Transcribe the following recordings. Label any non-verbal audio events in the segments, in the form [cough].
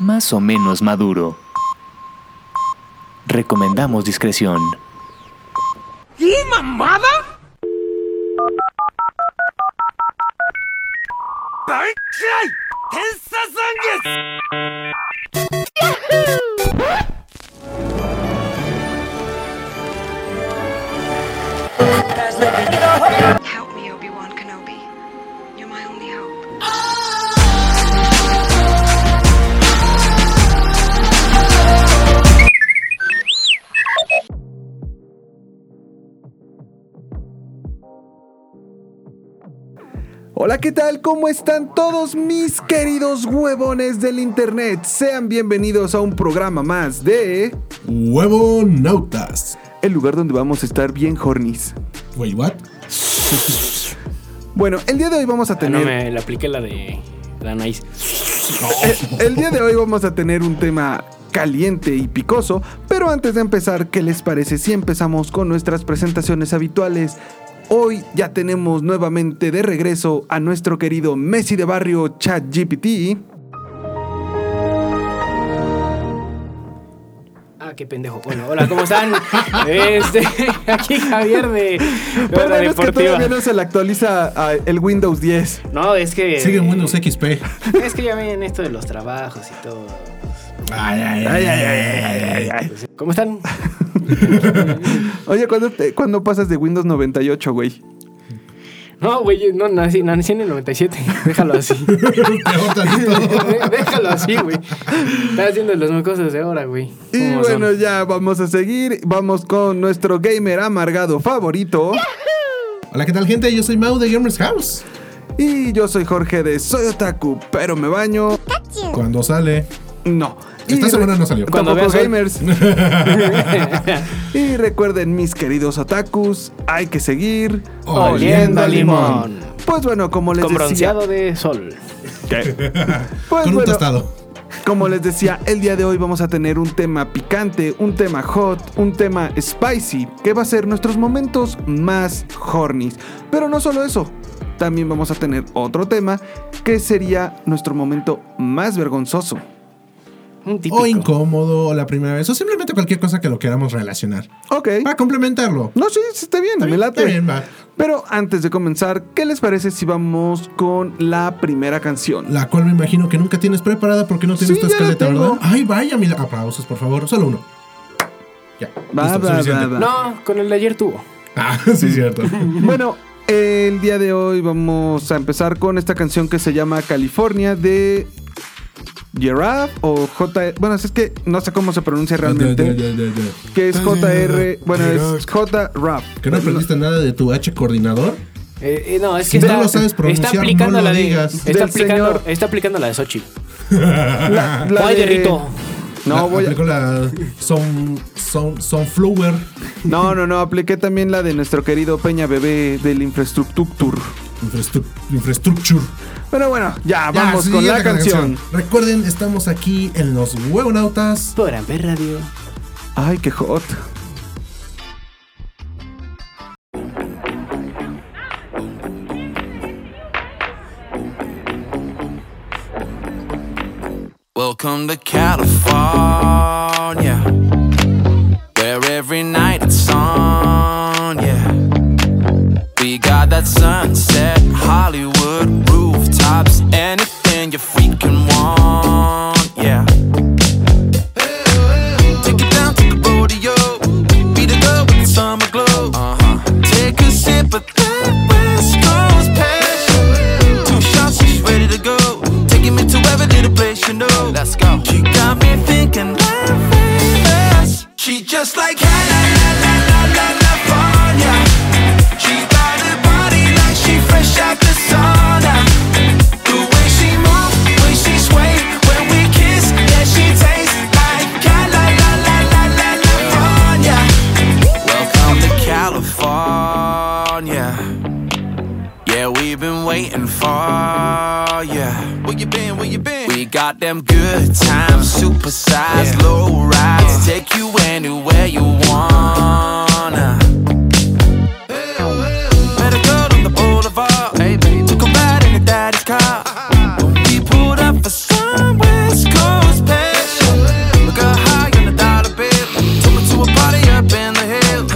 más o menos maduro. Recomendamos discreción. ¿Qué mamada? ¡Bankai! Hola, ¿qué tal? ¿Cómo están todos mis queridos huevones del internet? Sean bienvenidos a un programa más de Huevo Nautas. el lugar donde vamos a estar bien hornies. Wait, what? Bueno, el día de hoy vamos a Ah, tener no, me le apliqué la de la Nice. el, el día de hoy vamos a tener un tema caliente y picoso, pero antes de empezar, ¿qué les parece si empezamos con nuestras presentaciones habituales? Hoy ya tenemos nuevamente de regreso a nuestro querido Messi de barrio ChatGPT. Ah, qué pendejo. Bueno, hola, ¿cómo están? [laughs] Este, aquí Javier de, Pero es que todavía no se le actualiza a el Windows 10. No, es que. Sigue en Windows XP. Es que ya ven esto de los trabajos y todo. Ay, ay, ay, ay, ay, ay, ay. ¿Cómo están? [laughs] Oye, ¿cuándo, te- cuándo pasas de Windows 98, güey? No, güey, no nací, nací en el 97. [laughs] Déjalo así. [laughs] Déjalo así, güey. Estás haciendo las mismas cosas de ahora, güey. Y ¿Cómo bueno, son? ya vamos a seguir. Vamos con nuestro gamer amargado favorito. Hola, ¿qué tal, gente? Yo soy Mau de Gamers House. Y yo soy Jorge de Soy Otaku, pero me baño. Cuando sale. No. Esta Y semana no salió. Cuando Tampoco veas gamers. [laughs] y recuerden, mis queridos otakus, hay que seguir Oliendo limón. Pues bueno, como les Con decía. bronceado de sol. [laughs] Pues Con un bueno, tostado. Como les decía, el día de hoy vamos a tener un tema picante, un tema hot, un tema spicy, que va a ser nuestros momentos más hornies. Pero no solo eso, también vamos a tener otro tema que sería nuestro momento más vergonzoso. Un típico. O incómodo, o la primera vez. O simplemente cualquier cosa que lo queramos relacionar. Ok. Para complementarlo. No, sí, sí, está bien, Está me bien, late. está bien, va. Pero antes de comenzar, ¿qué les parece si vamos con la primera canción? La cual me imagino que nunca tienes preparada porque no tienes Sí, tu escaleta. ¿verdad? Ay, vaya, mil aplausos, por favor. Solo uno. Ya. Va, listo, va, suficiente. va, va. No, con el de ayer tuvo. Ah, [laughs] sí, cierto. [laughs] Bueno, el día de hoy vamos a empezar con esta canción que se llama California de Giraffe o J. Bueno, es que no sé cómo se pronuncia realmente. Que es JR. Bueno, es J. Rap. ¿Que no aprendiste nada de tu H coordinador? Eh, eh, no, es que Si no está, lo sabes pronunciar, está aplicando no lo la de. digas. Está Del aplicando, señor- está aplicando la de Sochi. [laughs] La, la Ay, de- de Rito. No, La- voy a- la son, son, Sunflower. no, no, no. Apliqué también la de nuestro querido Peña Bebé del Infrastructure. Infrastru- Infrastructure. Pero bueno, ya, Ya, vamos con la canción. Recuerden, estamos aquí en los Huevonautas. Por Amper Radio. Ay, qué hot. Welcome to California, them good times, supersized low rides, take you anywhere you wanna. Met a girl on the boulevard, hey baby, took a ride in her daddy's car. We pulled up for some West Coast passion. Look her high on the dollar bill, took me to a party up in the hill.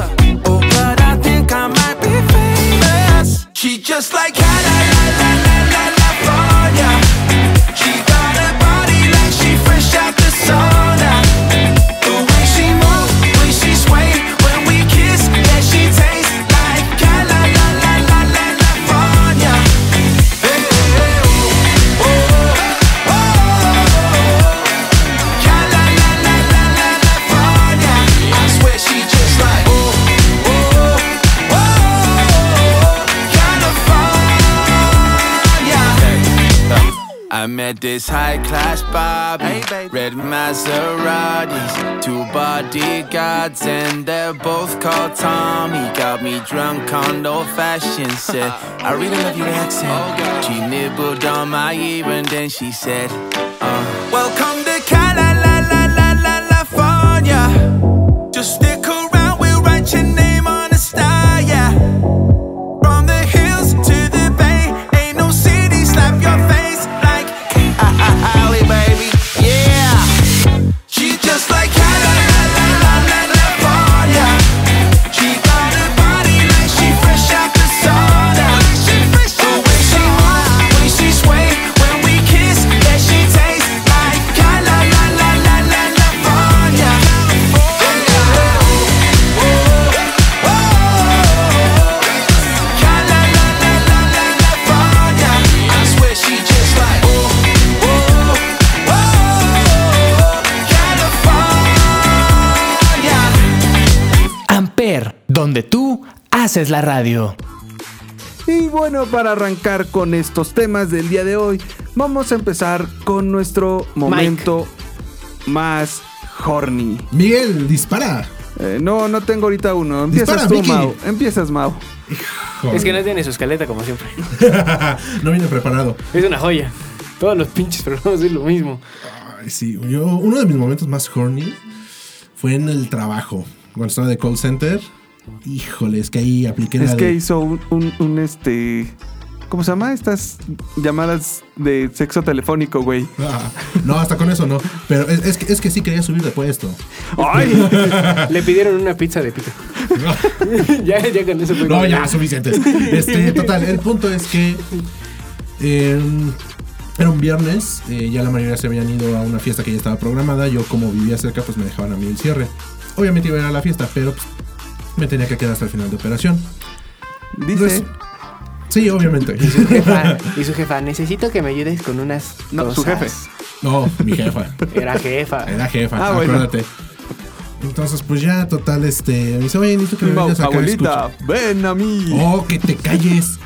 Oh, but I think I might be famous. She just like la la la la la la la California. I met this high class Bobby, red Maseratis, two bodyguards, and they're both called Tommy. Got me drunk on old fashioned. Said, [laughs] I really love your accent. Oh, she nibbled on my ear and then she said, donde tú haces la radio. Y bueno, para arrancar con estos temas del día de hoy, vamos a empezar con nuestro momento más horny. Miguel, dispara. Eh, no, no tengo ahorita uno. Empiezas Dispara, tú, Vicky. Mau. Empiezas, Mau. Es que no tiene su escaleta como siempre. [laughs] no viene preparado. Es una joya. Todos los pinches programas es lo mismo. Ay, sí, yo, uno de mis momentos más horny fue en el trabajo. Cuando estaba de call center. Híjole, es que ahí apliqué la Es que de- hizo un, un- un, este. ¿Cómo se llama? Estas llamadas de sexo telefónico, güey. Ah, no, hasta con eso no. Pero es, es que, es que sí quería subir de puesto. ¡Ay! [laughs] Le pidieron una pizza de pito. [laughs] ya, ya con eso fue No, ya, suficiente. Este, total, el punto es que eh, era un viernes, eh, ya la mayoría se habían ido a una fiesta que ya estaba programada. Yo, como vivía cerca, pues me dejaban a mí el cierre. Obviamente iba a ir a la fiesta, pero pues, me tenía que quedar hasta el final de operación. Dice. Pues, sí, obviamente. Y su [laughs] jefa, y su jefa, necesito que me ayudes con unas No, su cosas". jefe. No, mi jefa. Era jefa. Era jefa, Ah, bueno. acuérdate. Entonces, pues ya, total, este. Me dice, oye, necesito que me vengas acá. abuelita, ven a mí. escucha". Oh, que te calles.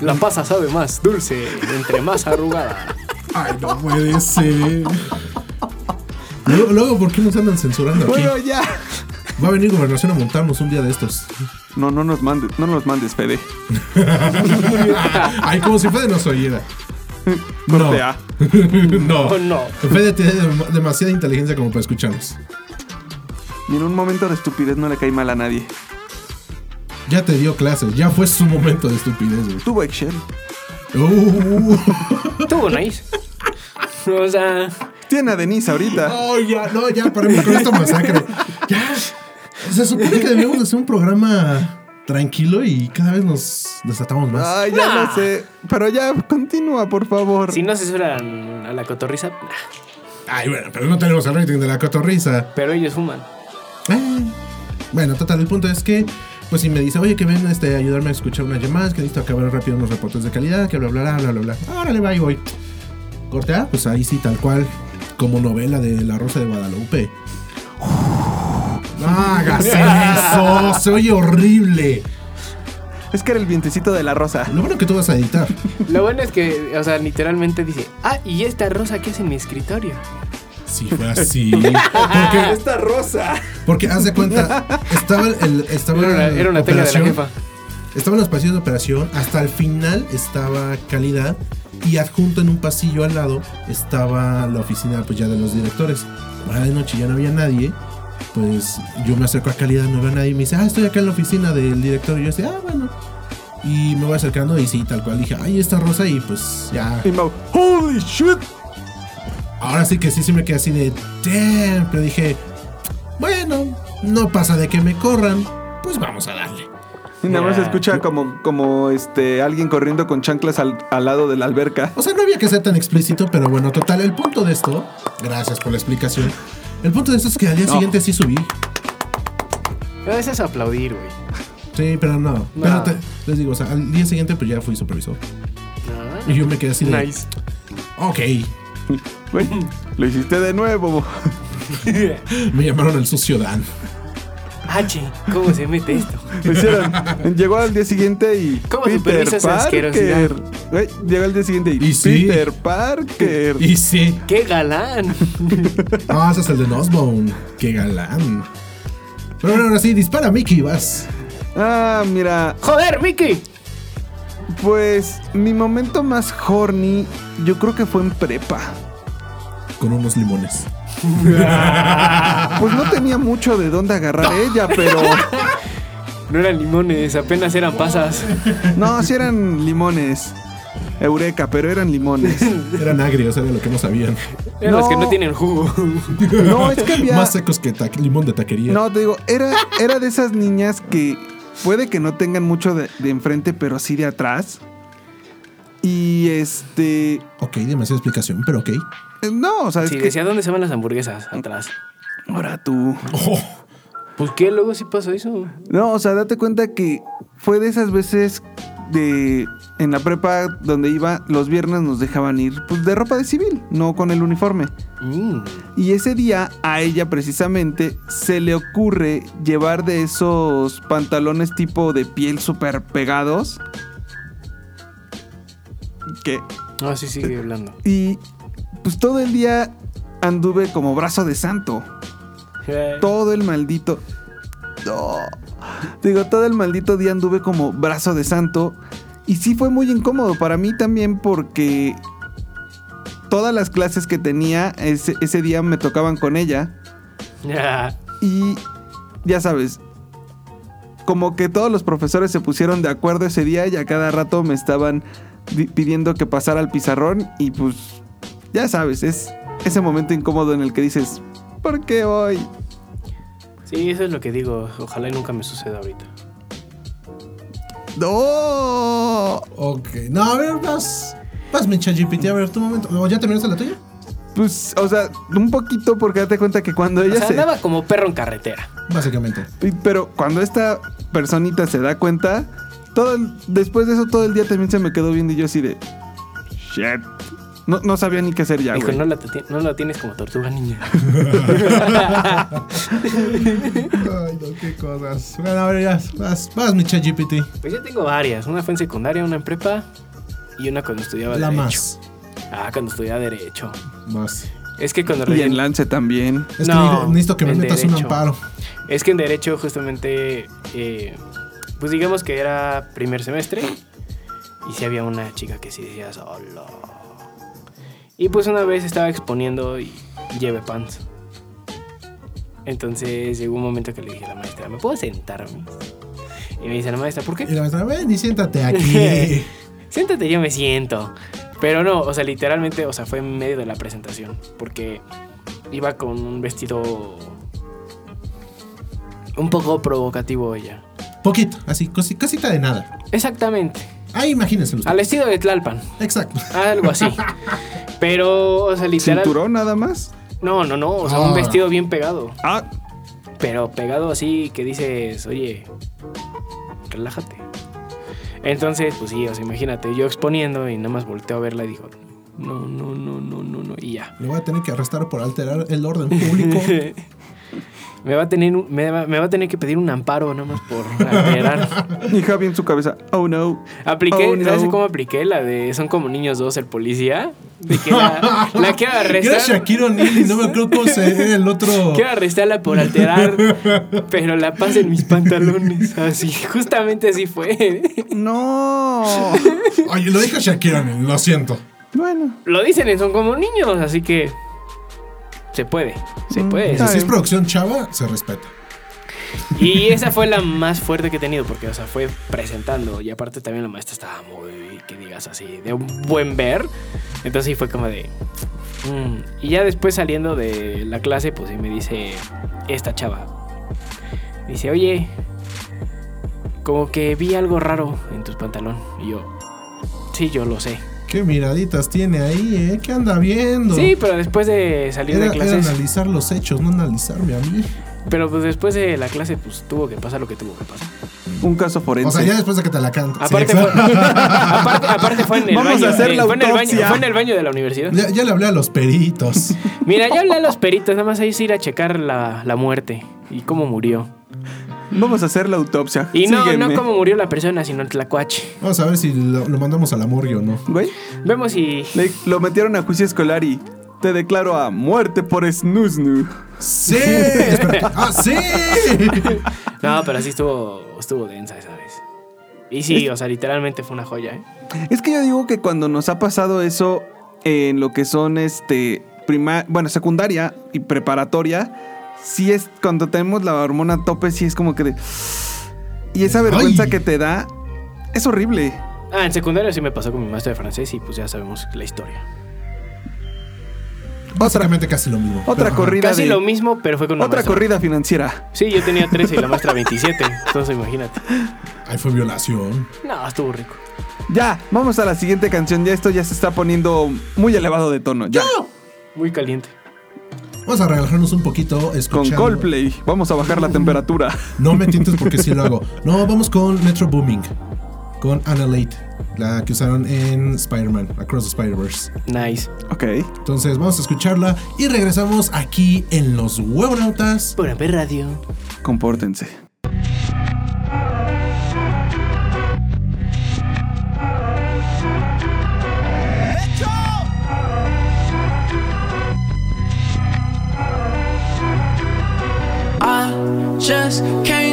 La pasa sabe más dulce, entre más arrugada. Ay, no puede ser. Luego, luego, ¿por qué nos andan censurando aquí? Bueno, ya. Va a venir gobernación a montarnos un día de estos. No, no nos mandes, no nos mandes, Fede. [laughs] Ay, como si Fede nos oyera. [laughs] [laughs] No. No. Oh, no. Fede tiene dem- demasiada inteligencia como para escucharnos. Y en un momento de estupidez no le cae mal a nadie. Ya te dio clases, ya fue su momento de estupidez, güey. Tuvo Excel. Uh. Tuvo nice. O sea, Tiene a Denise ahorita. No, ya, no, ya, paremos con esta masacre. Ya. Se supone que debemos de hacer un programa tranquilo y cada vez nos desatamos más. Ay, ya lo sé. Pero ya, continúa, por favor. si no censuran a la cotorriza, nah. Ay, bueno, pero no tenemos el rating de la cotorriza. pero ellos fuman. Eh, Bueno, total, el punto es que, pues si me dice, oye, que ven este, a ayudarme a escuchar unas llamadas, que necesito acabar rápido unos reportes de calidad, que bla, bla, bla, bla, bla, bla. Órale, va y voy. Corte A, pues ahí sí, tal cual, como novela de La Rosa de Guadalupe. No hagas eso, se oye horrible. Es que era el vientecito de la rosa. Lo bueno que tú vas a editar. Lo bueno es que, o sea, literalmente dice, ah, y esta rosa que es en mi escritorio. Si fue así. Porque, [laughs] Esta rosa. porque haz de cuenta, estaba el. Estaba Era una, el era una tela de la operación. jefa. Estaban los pasillos de operación, hasta el final estaba calidad y adjunto en un pasillo al lado estaba la oficina pues ya de los directores. Ahora de noche ya no había nadie, pues yo me acerco a calidad, no veo a nadie y me dice, ah, estoy acá en la oficina del director. Y yo decía, ah, bueno. Y me voy acercando y sí, tal cual dije, ay, está Rosa y pues ya. Y Mau, ¡Holy shit! Ahora sí que sí, sí me quedé así de, damn, pero dije, bueno, no pasa de que me corran, pues vamos a darle. Y nada más se escucha como, como este, alguien corriendo con chanclas al, al lado de la alberca. O sea, no había que ser tan explícito, pero bueno, total, el punto de esto, gracias por la explicación. El punto de esto es que al día No. siguiente sí subí. Pero eso es aplaudir, güey. Sí, pero no. Pero te- les digo, o sea, al día siguiente pues ya fui supervisor. Ah, Y yo me quedé así de, Nice. ok, [laughs] Güey, lo hiciste de nuevo. [laughs] me llamaron el sucio Dan. H, ¿cómo se mete esto? Hicieron. Llegó al día siguiente y. ¿Cómo Peter? Parker. Güey, llegó al día siguiente y. Y sí. Peter Parker. Y sí, ¡Qué galán! [laughs] ah, ese es el de Nosbone. Qué galán. Pero bueno, ahora sí, dispara Mickey, vas. Ah, mira. ¡Joder, Mickey! Pues mi momento más horny, yo creo que fue en prepa. Con unos limones. [laughs] Pues no [laughs] tenía mucho de dónde agarrar ella, pero. No eran limones, apenas eran pasas. No, sí eran limones. Eureka, pero eran limones. [laughs] Eran agrios, era lo que no sabían. Eran los que No. no tienen jugo. No, es que había. Más secos que limón de taquería. No, te digo, era, era de esas niñas que puede que no tengan mucho de, de enfrente, pero sí de atrás. Y este. Ok, demasiada explicación, pero ok. eh, No, o sea, es Sí, que. decía, ¿dónde se van las hamburguesas? Atrás. Ahora tú. ¿Pues qué? Luego sí pasó eso. No, o sea, date cuenta que fue de esas veces de. En la prepa donde iba, los viernes nos dejaban ir pues, de ropa de civil, no con el uniforme. Mm. Y ese día a ella precisamente se le ocurre llevar de esos pantalones tipo de piel súper pegados. Que Ah, sí, sigue hablando. Y pues todo el día anduve como brazo de santo. Todo el maldito. No. Digo, todo el maldito día anduve como brazo de santo. Y sí fue muy incómodo para mí también porque todas las clases que tenía ese, ese día me tocaban con ella. Ya. Y ya sabes, como que todos los profesores se pusieron de acuerdo ese día y a cada rato me estaban pidiendo que pasara al pizarrón y pues ya sabes, es ese momento incómodo en el que dices, ¿por qué hoy? Sí, eso es lo que digo. Ojalá y nunca me suceda ahorita. ¡No! Ok. No, a ver, vas. Vas, mi ChatGPT, a ver, tu momento. ¿O ya terminaste la tuya? Pues, o sea, un poquito porque date cuenta que cuando O ella sea, se... andaba como perro en carretera. Básicamente. Pero cuando esta personita se da cuenta, todo el- después de eso todo el día también se me quedó viendo y yo así de... Shit. No, no sabía ni qué hacer ya, Dijo, güey. no la, te- no la tienes como tortuga niña. Ay, no, qué cosas. Bueno, a ver, ya. Vas, vas, mi ChatGPT. Pues yo tengo varias. Una fue en secundaria, una en prepa y una cuando estudiaba La Derecho. más. Ah, cuando estudiaba Derecho. Vas. Es que cuando Y en Lance también. Es No, que necesito- necesito que me en metas un derecho. amparo. Es que en Derecho justamente, eh, pues digamos que era primer semestre y sí había una chica que sí decía solo. Y pues una vez estaba exponiendo y lleve pants. Entonces llegó un momento que le dije a la maestra, ¿me puedo sentar? miss?" Y me dice la maestra, ¿por Y qué? la maestra, ven y siéntate aquí. [laughs] Siéntate, yo me siento. Pero no, o sea, literalmente, o sea, fue en medio de la presentación. Porque iba con un vestido un poco provocativo ella. Poquito, así, cosi- cosita de nada. Exactamente. Ahí imagínense Al estilo de Tlalpan. Exacto. Algo así. [laughs] Pero, o sea, literal. ¿Cinturón nada más? No, no, no. O sea, Ah. un vestido bien pegado. Ah, Pero pegado así que dices, oye, relájate. Entonces, pues sí, o sea, imagínate, yo exponiendo y nada más volteo a verla y digo, no, no, no, no, no, no, y ya. Le voy a tener que arrestar por alterar el orden público. [laughs] Me va a tener, me va, me va a tener que pedir un amparo nada más por alterar. [laughs] Y Javi en su cabeza, oh no. Apliqué, Oh, no. ¿sabes cómo apliqué? La de Son como niños dos, el policía. De que la, la quiero Era [laughs] arrestar. O'Neal y no me acuerdo cómo se era el otro. [laughs] Quiero arrestarla por alterar, pero la pasa en mis pantalones. Así, justamente así fue. No. Oye, lo dijo Shaquille O'Neal, lo siento. bueno. Lo dicen en Son como niños, así que se puede, se Mm, puede. Si es producción chava, se respeta. Y esa fue la más fuerte que he tenido, porque, o sea, fue presentando. Y aparte también la maestra estaba muy, que digas así, de un buen ver. Entonces sí fue como de... mm. Y ya después saliendo de la clase, pues sí me dice esta chava. Dice, oye, como que vi algo raro en tus pantalón. Y yo, sí, yo lo sé. ¿Qué miraditas tiene ahí, eh? ¿Qué anda viendo? Sí, pero después de salir Era, de era clases... analizar los hechos, no analizarme a mí. Pero pues después de la clase, pues tuvo que pasar lo que tuvo que pasar. Un caso forense. O sea, ya después de que te la canto. Sí, Aparte, fue, exacto. [laughs] aparte, aparte fue en el Vamos baño. a hacer eh, la fue, en el baño autopsia. fue en el baño de la universidad. ya, ya le hablé a los peritos. Mira, ya hablé a los peritos, nada más ahí es ir a checar la, la muerte y cómo murió. Vamos a hacer la autopsia. Y no, Sígueme. no cómo murió la persona, sino el tlacuache. Vamos a ver si lo, lo mandamos a la morgue o no. Güey, Vemos si. le- lo metieron a juicio escolar y te declaro a muerte por snusnu. ¡Sí! [laughs] ¡Ah, sí! No, pero sí estuvo, estuvo densa esa vez. Y sí, o sea, literalmente fue una joya, ¿eh? Es que yo digo que cuando nos ha pasado eso en lo que son este prima, bueno, secundaria y preparatoria, sí es cuando tenemos la hormona a tope, sí es como que de y esa vergüenza Ay. que te da es horrible. Ah, en secundaria sí me pasó con mi maestro de francés y pues ya sabemos la historia. Básicamente casi lo mismo. Otra Pero, corrida Casi de lo mismo, pero fue con una otra maestra. corrida financiera. Sí, yo tenía 13 y la maestra 27. Entonces imagínate. Ahí fue violación. No, estuvo rico. Ya, vamos a la siguiente canción. Ya esto ya se está poniendo muy elevado de tono. Ya. Muy caliente. Vamos a relajarnos un poquito Con escuchando. Coldplay. Vamos a bajar la temperatura. No me tientes porque sí lo hago. No, vamos con Metro Booming. Con Annalate. La que usaron en Spider-Man, Across the Spider-Verse. Nice. Ok. Entonces vamos a escucharla y regresamos aquí en Los Huevonautas. Por ver radio. Compórtense. just can't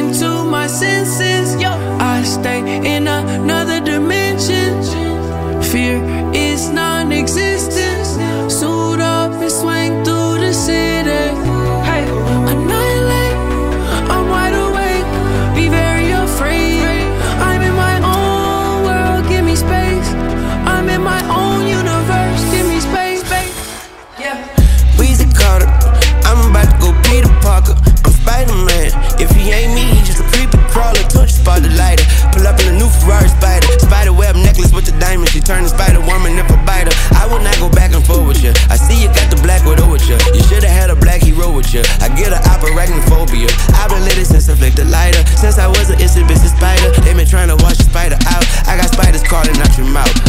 diamond. She turned Spider Woman if I bite her. I will not go back and forth with you. I see you got the black widow with you. You should have had a black hero with you. I get a arachnophobia. I've been lit since I flicked the lighter. Since I was an itsy bitsy spider. They been trying to wash the spider out. I got spiders crawling out your mouth.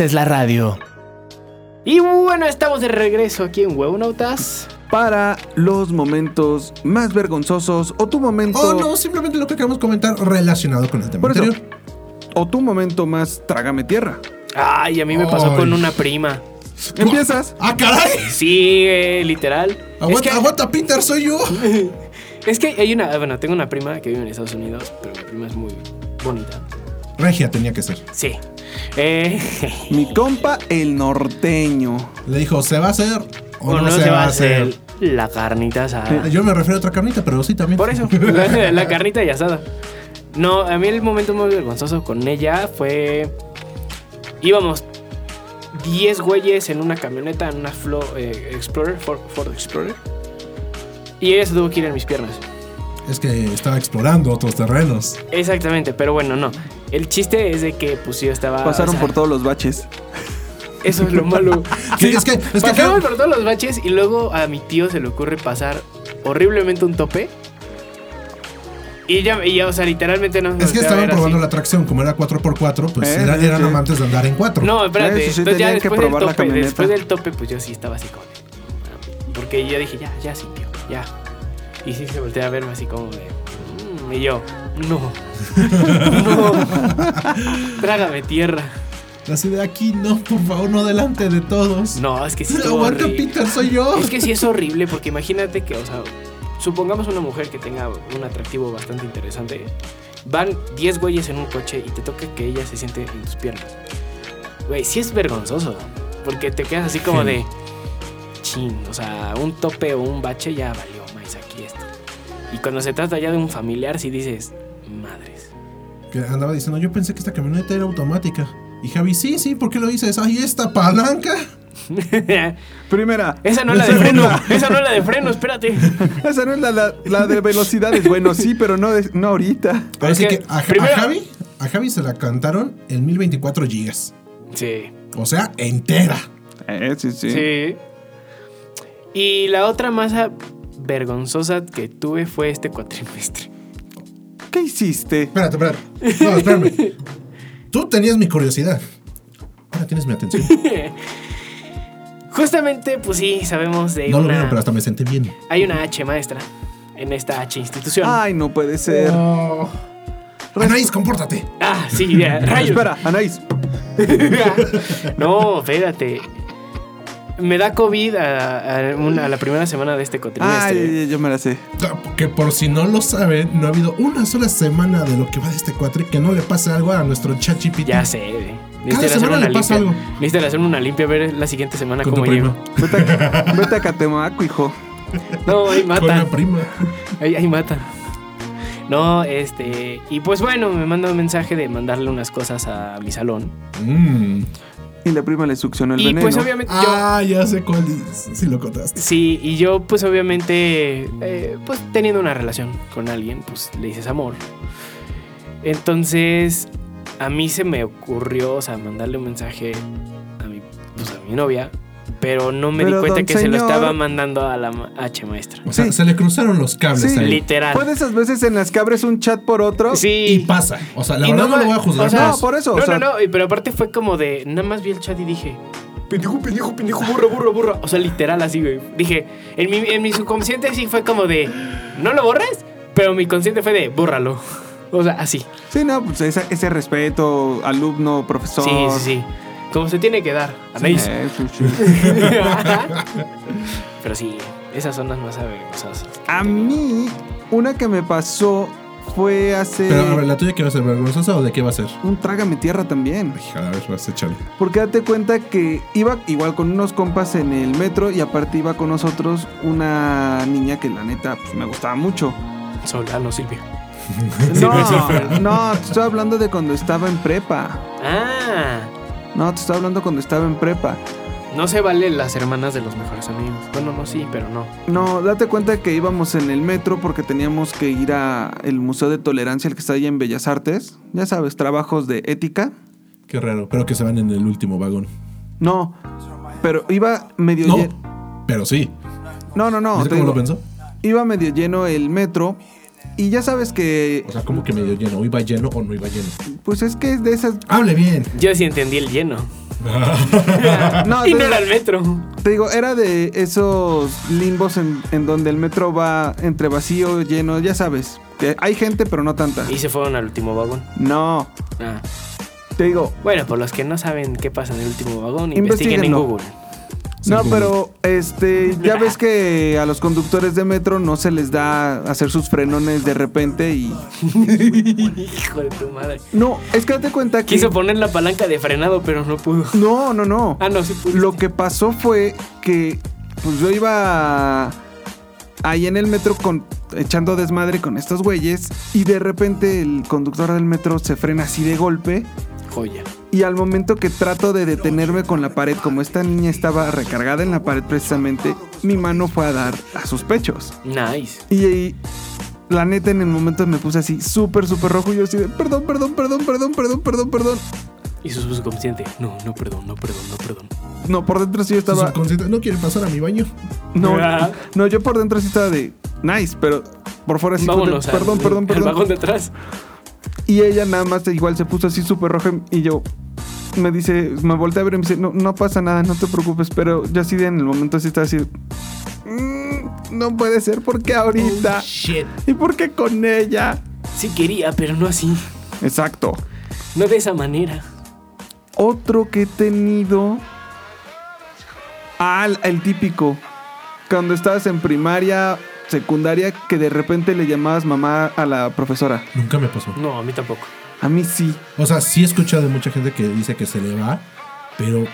Haces la radio. Y bueno, estamos de regreso aquí en Huevonautas. Para los momentos más vergonzosos o tu momento. O no, simplemente lo que queremos comentar relacionado con el tema Por eso. anterior. O tu momento más trágame tierra. Ay, a mí me pasó Ay. con una prima. Empiezas. [laughs] ¡Ah, caray! Sí, eh, literal. Aguanta, es que, aguanta, Peter, soy yo. [laughs] es que hay una. Bueno, tengo una prima que vive en Estados Unidos, pero mi prima es muy bonita. Regia tenía que ser. Sí. Eh, [laughs] Mi compa, el norteño. Le dijo, ¿se va a hacer o, no, se, va a hacer la carnita asada. Yo me refiero a otra carnita, pero sí también. Por eso, [laughs] la, la carnita y asada. No, a mí el momento más vergonzoso con ella fue. Íbamos 10 güeyes en una camioneta, en una Flo, eh, Explorer, Ford, Ford Explorer. Y ella se tuvo que ir en mis piernas. Es que estaba explorando otros terrenos. Exactamente, pero bueno, no. El chiste es de que pues yo estaba. Pasaron o sea, por todos los baches. Eso es lo [laughs] malo. Sí, es que, es que Pasamos por todos los baches y luego a mi tío se le ocurre pasar horriblemente un tope. Y ella, y o sea, literalmente no. Es que estaban probando la atracción, como era 4x4, pues Eh, era- eran sí. amantes de andar en 4. No, espérate. Sí, entonces ya tenían que después del probar la tope, camioneta. después del tope, pues yo sí estaba así como de. Porque yo dije, ya, ya sí, tío, ya. Y sí se voltea a verme así como de. "Mm", y yo, no. [laughs] no. Trágame tierra. Así de aquí, no, por favor, no delante de todos. No, es que sí estuvo Aguanta. Peter, soy yo. Es que sí es horrible porque imagínate que, o sea, supongamos una mujer que tenga un atractivo bastante interesante. Van 10 güeyes en un coche y te toca que ella se siente en tus piernas. Güey, sí es vergonzoso. Porque te quedas así como de. Chin, o sea, un tope o un bache ya valió. Y cuando se trata ya de un familiar, sí dices, madres. Que andaba diciendo, yo pensé que esta camioneta era automática. Y Javi, sí, sí, ¿por qué lo dices? ¡Ay, esta palanca! [laughs] Primera. esa no es la de freno, [laughs] esa no es la de freno, espérate. [laughs] Esa no es la, la- la de velocidades. Bueno, sí, pero no, de- no ahorita. Así que, que, a, Javi, a Javi se la cantaron en 1024 gigas. Sí. O sea, entera. Eh, sí, sí. Sí. Y la otra masa vergonzosa que tuve fue este cuatrimestre. ¿Qué hiciste? Espérate, espérate. No, espérame. [laughs] Tú tenías mi curiosidad. Ahora tienes mi atención. [laughs] Justamente, pues sí, sabemos de No lo vieron, pero hasta me senté bien. Hay una H maestra en esta H institución. Ay, no puede ser. Anaís, compórtate. Ah, sí, ya, [laughs] rayos. Espera, Anaís. no, espérate. Me da COVID a, a una- a la primera semana de este cuatrimestre. Ay, yo me la sé. Que por si no lo saben, no ha habido una sola semana de lo que va de este cuatri que no le pase algo a nuestro ChatGPT. Ya sé, güey. Cada semana le pasa limpia. algo. Necesitan hacer una limpia, a ver la siguiente semana Con cómo llego. Vete a, [laughs] vete a Catemaco, hijo. No, ahí Con la prima. Ahí, ahí matan. No, este. Y pues bueno, me manda un mensaje de mandarle unas cosas a mi salón. Mm. Y la prima le succionó el y veneno. pues obviamente yo. Ah, ya sé cuál es. Si lo contaste. Sí, y yo pues obviamente, eh, pues teniendo una relación con alguien, pues le dices amor. Entonces, a mí se me ocurrió, o sea, mandarle un mensaje a mi, pues, a mi novia, pero no me Pero, di cuenta que se lo estaba mandando a la ma- H maestra. O sea, Sí. se le cruzaron los cables Sí. ahí. Literal. Fue de esas veces en las que abres un chat por otro. Sí. Y pasa. O sea, la Y verdad no, lo voy a juzgar. o sea, pero No, por eso. No, o sea, no, no, pero aparte fue como de, nada más vi el chat y dije, pendejo, pendejo, pendejo, burro, burro, burro. O sea, literal así, güey. Dije, en mi, en mi subconsciente sí fue como de, no lo borres, pero mi consciente fue de, bórralo. O sea, así. Sí, no, pues ese, ese respeto, alumno, profesor. Sí, sí, sí. Como se tiene que dar. Anaís. Eh, sí, sí. [laughs] pero sí, esas son las más avergonzosas. A mí, una que me pasó fue hace Pero a ver, ¿la tuya qué va a ser? ¿Vergonzosa o de qué va a ser? un trágame tierra también. Hija, a ver, vas a echarle. Porque date cuenta que iba igual con unos compas en el metro y aparte iba con nosotros una niña que la neta pues, me gustaba mucho. Solano, Silvia. No, [laughs] no, te estoy hablando de cuando estaba en prepa. Ah, No, te estoy hablando cuando estaba en prepa. no se vale las hermanas de los mejores amigos. Bueno, no, sí, pero no. No, date cuenta que íbamos en el metro porque teníamos que ir a el Museo de Tolerancia, el que está ahí en Bellas Artes. Ya sabes, trabajos de ética. Qué raro. Pero que se van en el último vagón. No, pero iba medio No, lleno. pero sí. No, no, no. ¿Viste te cómo lo pensó? Iba medio lleno el metro y ya sabes que O sea, como que medio lleno. ¿O iba lleno o no iba lleno? pues es que es de esas Hable bien. Yo sí entendí el lleno. [laughs] No, y no era el metro. Te digo, era de esos limbos en, en donde el metro va entre vacío, lleno, ya sabes. Que hay gente, pero no tanta. Y se fueron al último vagón. No, Ah. te digo, Bueno, por los que no saben qué pasa en el último vagón, investiguen en. Google. No, pero este, ya ves que a los conductores de metro no se les da hacer sus frenones de repente y. [laughs] Hijo de tu madre. No, es que date cuenta que. Quiso poner la palanca de frenado, pero no pudo. No, no, no. Ah, no, sí pudo. Lo que pasó fue que pues yo iba ahí en el metro con echando desmadre con estos güeyes y de repente el conductor del metro se frena así de golpe Joya. Y al momento que trato de detenerme con la pared como esta niña estaba recargada en la pared precisamente mi mano fue a dar a sus pechos Nice. y, y la neta en el momento me puse así súper súper rojo y yo así de perdón perdón perdón perdón perdón perdón perdón Y su subconsciente. No, no, perdón, no, perdón, no, perdón. no por dentro sí yo estaba subconsciente, no quiere pasar a mi baño. No, Ah. no, yo por dentro sí estaba de nice, pero por fuera sí de, Vámonos al- perdón, perdón, al perdón. vagón de atrás. Y ella nada más igual se puso así súper roja y yo me dice, me volteé a ver y me dice, no, no pasa nada, no te preocupes, pero yo así de en el momento así estaba así, "Mm, no puede ser, ¿por qué ahorita? Shit. ¿Y por qué con ella? Sí quería, pero no así. Exacto. No de esa manera. Otro que he tenido. Ah, el típico. Cuando estabas en primaria, secundaria, que de repente le llamabas mamá a la profesora. Nunca me pasó. No, a mí tampoco. A mí sí. O sea, sí he escuchado de mucha gente que dice que se le va, pero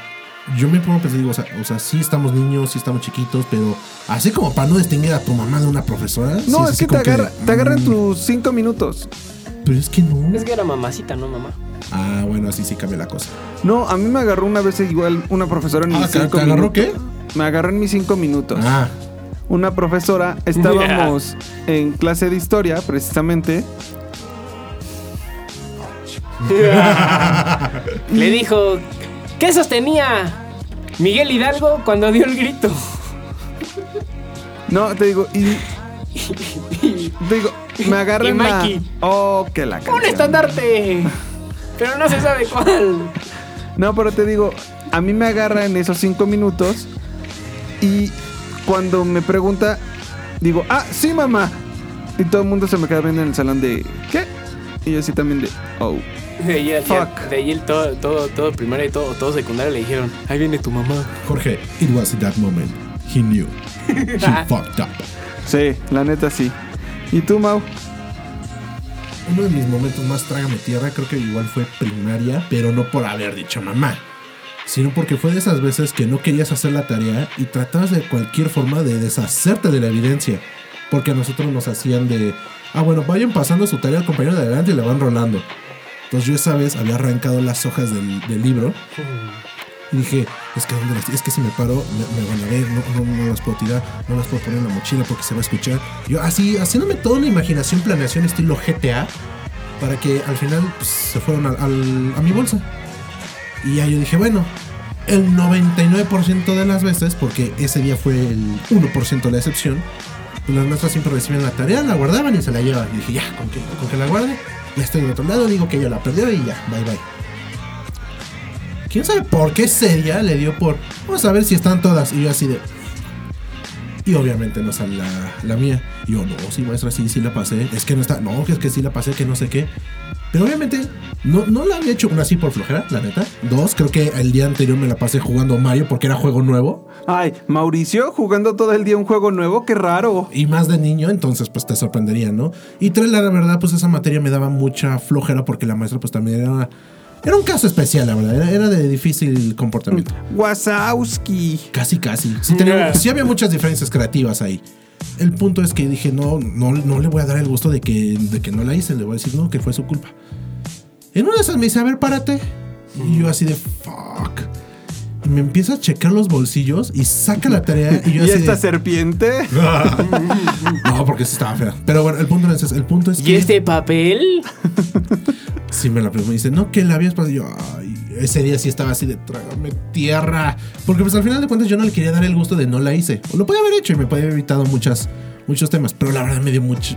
yo me pongo a pensar, digo, o sea, o sea, sí estamos niños, sí estamos chiquitos, pero así como para no distinguir a tu mamá de una profesora. sí No, es que te, agarra, te agarran tus cinco minutos. Pero es que no. Es que era mamacita, no mamá. Ah, bueno, así sí cambia la cosa. No, a mí me agarró una vez igual una profesora en Ah, mis ¿te- cinco te agarró minutos. qué? Me agarró en mis cinco minutos. Ah, Una profesora, [laughs] estábamos en clase de historia, precisamente. [laughs] Le dijo, ¿qué sostenía Miguel Hidalgo cuando dio el grito? No, te digo, y. te [laughs] digo, me agarran Y la. Mikey. Oh, que la ¡Un estandarte! Pero no se sabe cuál. No, pero te digo, a mí me agarra en esos cinco minutos. Y cuando me pregunta, digo, ah, sí, mamá. Y todo el mundo se me queda viendo en el salón de, ¿qué? Y yo así también de, oh. De ahí, el- Fuck. de ahí el todo, todo, todo primaria y todo, todo secundaria le dijeron, ahí viene tu mamá. Jorge, it was at that moment. He knew. He [laughs] fucked up. Sí, la neta sí. ¿Y tú, Mau? Uno de mis momentos más trágame tierra creo que igual fue primaria, pero no por haber dicho mamá, sino porque fue de esas veces que no querías hacer la tarea y tratabas de cualquier forma de deshacerte de la evidencia, porque a nosotros nos hacían de, ah bueno, vayan pasando su tarea al compañero de adelante y la van rolando. Entonces yo esa vez había arrancado las hojas del, del libro y dije, es que, ¿dónde las- es que si me paro me, me van a ver, no, no, las puedo tirar, no las puedo poner en la mochila porque se va a escuchar. Yo así, haciéndome toda una imaginación, planeación estilo GTA, para que al final pues, se fueron al- a mi bolsa. Y ya yo dije, bueno, el 99% de las veces, porque ese día fue el 1% la excepción, pues las maestras siempre recibían la tarea, la guardaban y se la llevaban. Y dije, ya, con que, con que la guarde, ya estoy del otro lado, digo que ella la perdió y ya, bye bye. ¿Quién sabe por qué ese día le dio por, vamos a ver si están todas? Y yo así de... Y obviamente no sale la, la mía. Y yo, no, sí, maestra, sí, sí la pasé. Es que no está, no, que es que sí la pasé, que no sé qué. Pero obviamente no, no la había hecho una así por flojera, la neta. Dos, creo que el día anterior me la pasé jugando Mario porque era juego nuevo. Ay, Mauricio jugando todo el día un juego nuevo, qué raro. Y más de niño, entonces pues te sorprendería, ¿no? Y tres, la verdad, pues esa materia me daba mucha flojera porque la maestra pues también era... Era un caso especial, la verdad. Era, era de difícil comportamiento. Wazowski. Casi, casi. Sí, tenía- sí había muchas diferencias creativas ahí. El punto es que dije, no, no, no le voy a dar el gusto de que, de que no la hice. Le voy a decir, no, que fue su culpa. En una de esas me dice, a ver, párate. Y yo así de, fuck. Y me empieza a checar los bolsillos y saca la tarea. Y yo [laughs] ¿Y así esta de, serpiente? [laughs] No, porque sí estaba fea. Pero bueno, el punto no es ese. El punto es ¿Y que... este papel? [laughs] Sí, me la preguntó. Me dice, no, que la habías pasado. Yo, ay, ese día sí estaba así de trágame tierra. Porque pues al final de cuentas yo no le quería dar el gusto de no la hice. O lo podía haber hecho y me podía haber evitado muchas, muchos temas. Pero la verdad me dio mucho.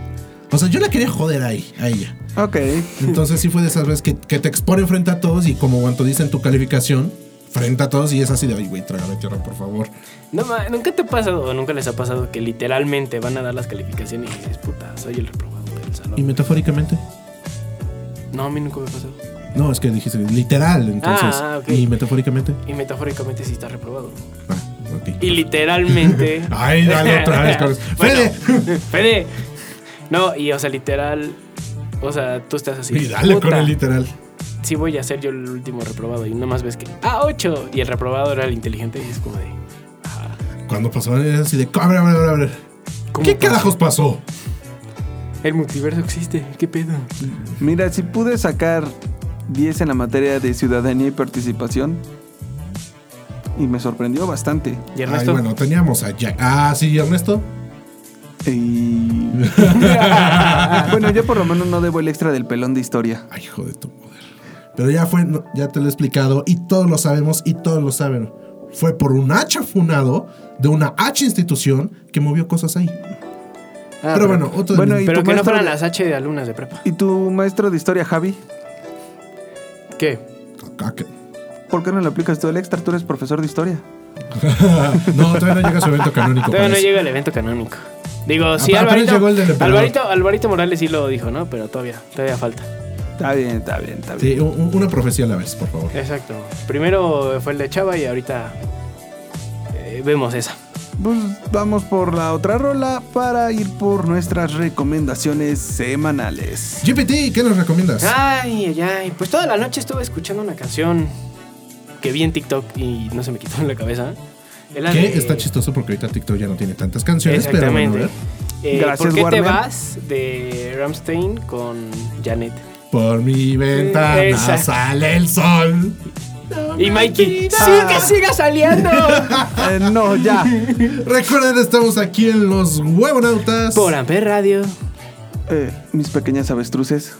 O sea, yo la quería joder ahí, a ella. Ok. Entonces sí fue de esas veces que, que te exponen frente a todos y como cuando dicen tu calificación, frente a todos y es así de, ay, güey, trágame tierra, por favor. No, ma, ¿Nunca te ha pasado o nunca les ha pasado que literalmente van a dar las calificaciones y dices, puta, soy el reprobado del salón? Y metafóricamente. No, a mí nunca me ha pasado. No, es que dijiste literal, entonces. Ah, ok. Y metafóricamente. Y metafóricamente sí está reprobado. Ah, ok. Y literalmente. [laughs] Ay, dale otra vez, Carlos. Bueno, Fede. [laughs] Fede. No, y o sea, literal. O sea, tú estás así. Y dale con el literal. Sí, voy a ser yo el último reprobado. Y nomás ves que. Ah, 8. Y el reprobado era el inteligente. Y es como de. ah, Cuando pasó, era así de, a ver, a ver, a ver, a ver. ¿cómo ¿Qué pasó? carajos pasó? El multiverso existe. ¿Qué pedo? Mira, si pude sacar 10 en la materia de ciudadanía y participación. Y me sorprendió bastante. ¿Y Ay, Ernesto? bueno, teníamos a Jack. Ah, sí, Ernesto. Y... [laughs] [laughs] bueno, yo por lo menos no debo el extra del pelón de historia. Ay, hijo de tu poder. Pero ya fue, ya te lo he explicado y todos lo sabemos y todos lo saben. Fue por un H funado de una H institución que movió cosas ahí. Ah, pero bueno, otro de bueno, ¿y Pero que no fueran de- las H de alumnas de prepa. ¿Y tu maestro de historia, Javi? ¿Qué? Ah, que- ¿Por qué no le aplicas tú el extra? Tú eres profesor de historia. [laughs] no, todavía no llega su evento canónico. Todavía no llega el evento canónico. Digo, sí, Alvarito. Alvarito, Alvarito Morales sí lo dijo, ¿no? Pero todavía, todavía falta. Está bien, está bien, está bien. Sí, un- una profecía a la vez, por favor. Exacto. Primero fue el de Chava y ahorita eh, vemos esa. Pues vamos por la otra rola para ir por nuestras recomendaciones semanales. GPT, ¿qué nos recomiendas? Ay, ay, ay. Pues toda la noche estuve escuchando una canción que vi en TikTok y no se me quitó en la cabeza. Es la que de- está chistoso porque ahorita TikTok ya no tiene tantas canciones, pero bueno, a Exactamente. ver. Eh, Gracias, ¿Por qué Warner. te vas? De Ramstein con Janet. Por mi ventana Esa. sale el sol. Y Mikey. ¡Sí, que siga saliendo! [laughs] Eh, no, ya. Recuerden, estamos aquí en los Huevonautas. Por Amper Radio. Eh, mis pequeñas avestruces.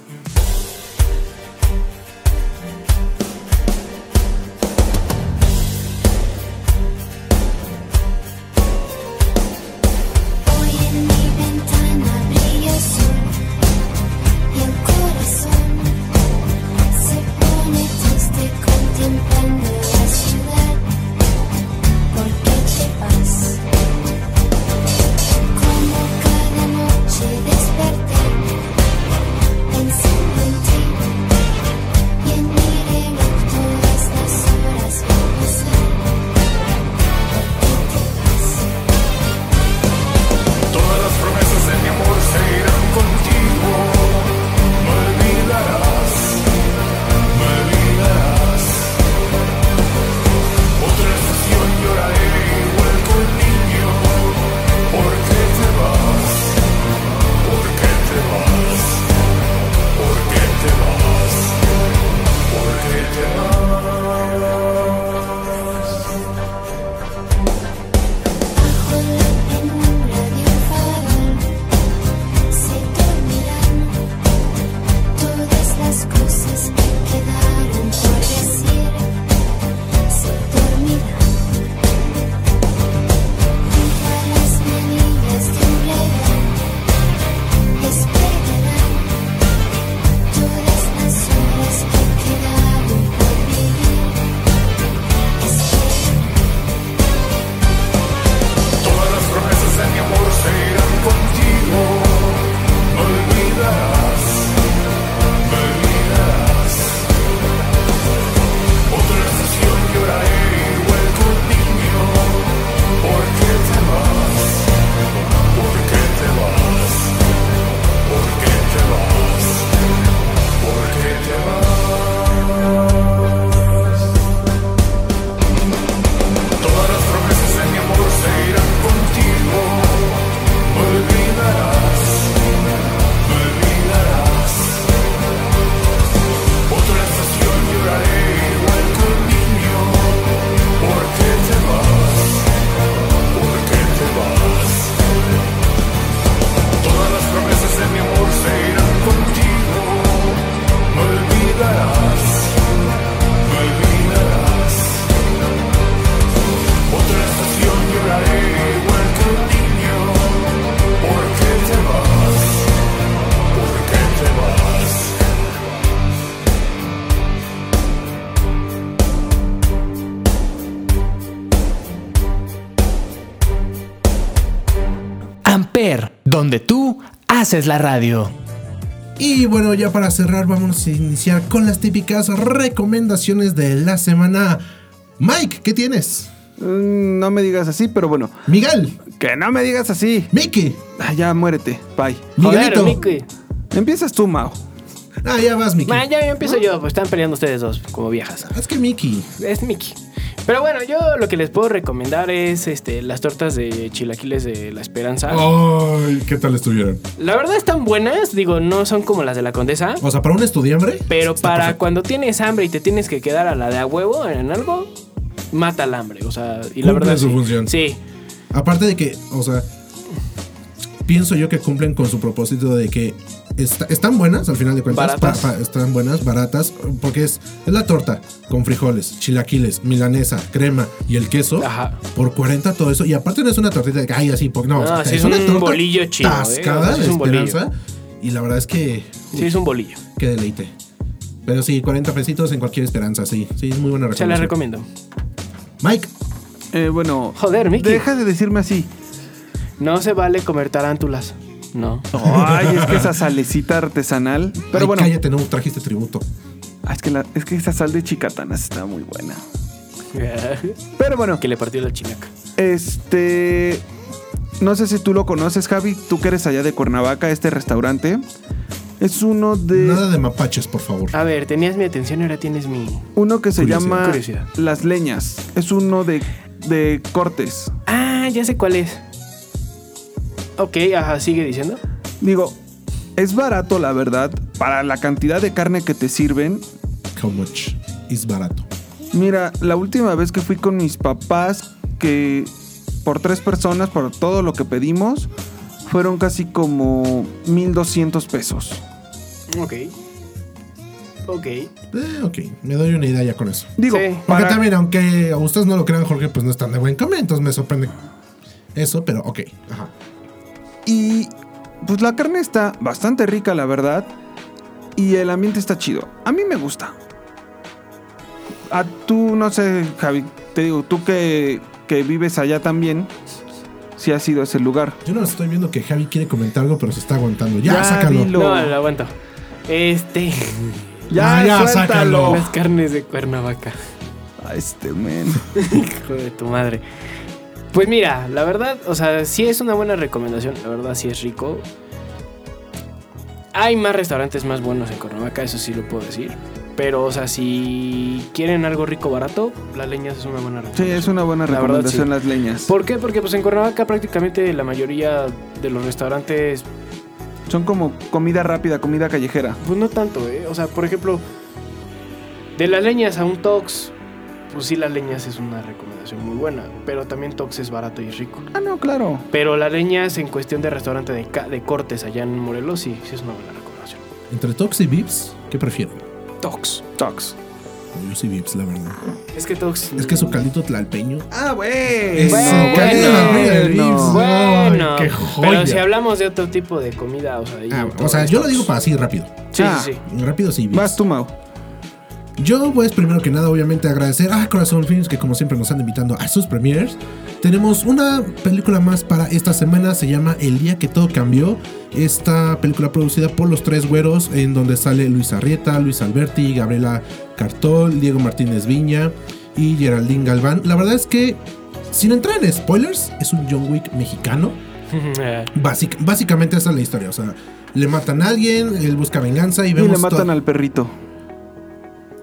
Haces la radio. Y bueno, ya para cerrar, vamos a iniciar con las típicas recomendaciones de la semana. Mike, ¿qué tienes? Mm, No me digas así, pero bueno. Miguel, Que no me digas así. Mickey, Ah, ya muérete. Bye. Joder, Miguelito. Mickey. Empiezas tú, Mao. Ah, ya vas, Mickey. Ma, ya empiezo yo, pues están peleando ustedes dos como viejas. Es que Mickey. Es Mickey. Pero bueno, yo lo que les puedo recomendar es este, las tortas de chilaquiles de la Esperanza. Ay, ¿qué tal estuvieron? La verdad están buenas, digo, no son como las de la Condesa. O sea, para un estudiambre. Pero para perfecto. cuando tienes hambre y te tienes que quedar a la de a huevo en algo, mata el hambre. O sea, y la Cumple verdad. su sí. función. Sí. Aparte de que, o sea, pienso yo que cumplen con su propósito de que está- están buenas, al final de cuentas. Baratas. pa- pa- están buenas, baratas, porque es, es la torta con frijoles, chilaquiles, milanesa, crema y el queso. Ajá. Por 40 todo eso. Y aparte no es una tortita de que, ay, así, porque no. No, o sea, sí es un bolillo chido, ¿eh? Tascada de es un bolillo. esperanza. Y la verdad es que, Sí, es un bolillo. qué deleite. Pero sí, 40 pesitos en cualquier esperanza, sí. Sí, es muy buena Se la recomendación. recomiendo. Mike, Eh, bueno. Joder, Mickey. Deja de decirme así. No se vale comer tarántulas. No. Ay, es que esa salecita artesanal. Pero ay, bueno. cállate, no trajiste tributo. ah, es, que la- es que esa sal de chicatanas está muy buena. [laughs] Pero bueno, que le partió la chinaca. este. No sé si tú lo conoces, Javi. Tú que eres allá de Cuernavaca, este restaurante. Es uno de. Nada de mapaches, por favor. A ver, tenías mi atención y ahora tienes mi. Uno que se Curiosidad, llama curiosidad. Las Leñas. Es uno de, de cortes. Ah, ya sé cuál es. Ok, ajá, sigue diciendo. Digo, es barato, la verdad. Para la cantidad de carne que te sirven. How much is barato? Mira, la última vez que fui con mis papás, que por tres personas, por todo lo que pedimos, fueron casi como 1200 pesos. Ok. Ok. Eh, ok, me doy una idea ya con eso. Digo, Sí. Porque para- también, aunque a ustedes no lo crean, Jorge, pues no están de buen comer, entonces me sorprende eso, pero ok. Ajá. Y pues la carne está bastante rica, la verdad. Y el ambiente está chido. A mí me gusta. A tú, no sé, Javi, te digo, tú que, que vives allá también, si has ido a ese lugar. Yo no estoy viendo que Javi quiere comentar algo, pero se está aguantando. Ya, Ya, sácalo. dilo. No, lo aguanto. Este. [laughs] Ya, ya, sácalo. Las carnes de Cuernavaca. A este men. [laughs] Hijo de tu madre. Pues mira, la verdad, o sea, sí es una buena recomendación. La verdad, sí es rico. Hay más restaurantes más buenos en Cuernavaca, eso sí lo puedo decir. Pero, o sea, si quieren algo rico barato, las leñas es una buena Sí, recomendación. es una buena La verdad, recomendación sí. las leñas. ¿Por qué? Porque pues en Cuernavaca prácticamente la mayoría de los restaurantes, Son como comida rápida, comida callejera. pues no tanto, ¿eh? O sea, por ejemplo, de las leñas a un Tox, pues sí, las leñas es una recomendación muy buena. Pero también Tox es barato y rico. Ah, no, claro. Pero las leñas en cuestión de restaurante de, de cortes allá en Morelos, sí, sí es una buena recomendación. Entre Tox y Vips, ¿qué prefieren? Tox. Tox. Yo sí Vips, la verdad. Es que Tox. Es que su caldito tlalpeño. Ah, güey. Es Bueno, su caldito tlalpeño del bueno. Vips. Bueno, Ay, qué pero joya. si hablamos de otro tipo de comida, o sea, Ah, o sea, es yo lo digo para así rápido. Sí, Ah. sí, sí. Rápido sí, Vips. Vas tú, Mau. Yo, pues, primero que nada, obviamente agradecer a Corazón Films que como siempre nos están invitando a sus premiers. Tenemos una película más para esta semana, se llama El día que todo cambió. Esta película producida por los tres güeros, en donde sale Luis Arrieta, Luis Alberti, Gabriela Cartol, Diego Martínez Viña y Geraldine Galván. La verdad es que, sin entrar en spoilers, es un John Wick mexicano. [laughs] Básic- básicamente esa es la historia, o sea, le matan a alguien, él busca venganza y Y vemos le matan al perrito.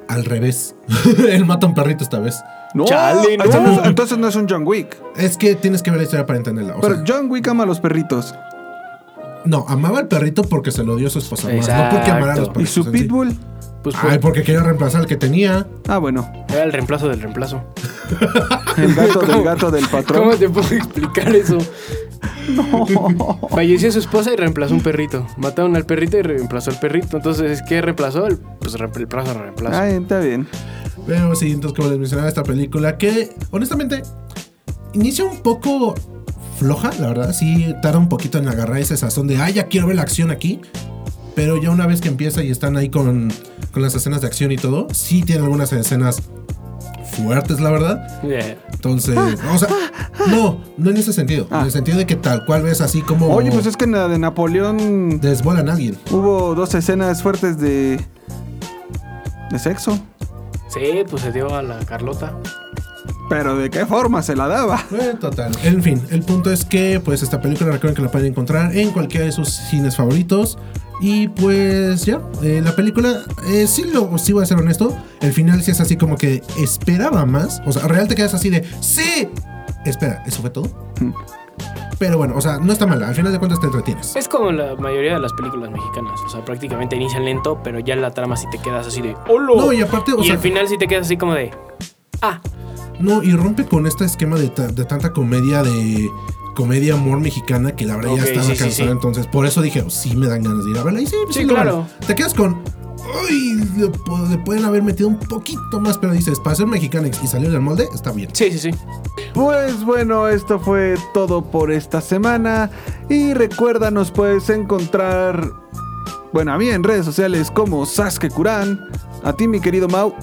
Al revés. [laughs] él mata a un perrito esta vez. No, Chale, entonces no. no es- entonces no es un John Wick. Es que tienes que ver la historia para entenderla. o Pero sea, John Wick ama a los perritos. no, amaba al perrito porque se lo dio su esposa. Más, no porque amara a los perritos. ¿Y su sí. Pues fue- Ay, porque quería reemplazar al que tenía. Ah, bueno. era el reemplazo del reemplazo. [laughs] El gato del ¿Cómo- gato del patrón. ¿Cómo te puedo explicar eso? [laughs] Falleció su esposa y reemplazó un perrito. Mataron al perrito y reemplazó al perrito. Entonces, ¿qué reemplazó? El, pues reemplazo, reemplazo. Ah, está bien. Pero sí, entonces como les mencionaba esta película que honestamente inicia un poco floja, la verdad. Sí, tarda un poquito en agarrar ese sazón de, ah, ya quiero ver la acción aquí. Pero ya una vez que empieza y están ahí con, con las escenas de acción y todo, sí tiene algunas escenas fuertes, la verdad. Yeah. Entonces, o sea, No, no en ese sentido. Ah. En el sentido de que tal cual ves así como. Oye, pues es que en la de Napoleón Desvolan a alguien. hubo dos escenas fuertes de. de sexo. Sí, pues se dio a la Carlota. Pero ¿de qué forma se la daba? Eh, total. En fin, el punto es que pues esta película recuerden que la pueden encontrar en cualquiera de sus cines favoritos. Y pues ya, eh, la película, eh, sí, lo, sí voy a ser honesto, el final sí es así como que esperaba más. O sea, real te quedas así de, sí. Espera, ¿eso fue todo? Pero bueno, o sea, no está mala. Al final de cuentas te entretienes. Es como la mayoría de las películas mexicanas. O sea, prácticamente inician lento, pero ya en la trama sí te quedas así de ¡Holo! No, y aparte, o y sea- al final sí te quedas así como de ¡Ah! No, y rompe con este esquema de, ta- de tanta comedia de comedia amor mexicana que la verdad ya estaba sí, cansada. sí. Entonces, por eso dije, oh, sí me dan ganas de ir a verla. Y sí, pues Sí, claro. Te quedas con. Uy, le, pueden haber metido un poquito más, pero dices, para ser mexicana y salir del molde, está bien. Sí, sí, sí. Pues bueno, esto fue todo por esta semana. Y recuerda, nos puedes encontrar, bueno, a mí en redes sociales como Sasuke Kuran. A ti, mi querido Mau.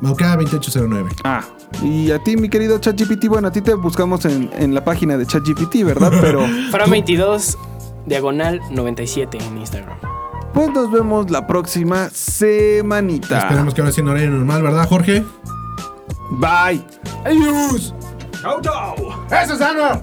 Maucada 2809. Ah, y a ti, mi querido ChatGPT. Bueno, a ti te buscamos en, en la página de ChatGPT, ¿verdad? Pero [laughs] Fran22, diagonal 97 en Instagram. pues nos vemos la próxima semanita. Esperemos que ahora sí en horario normal, ¿verdad, Jorge? Bye. ¡Adiós! ¡Eso es Ana!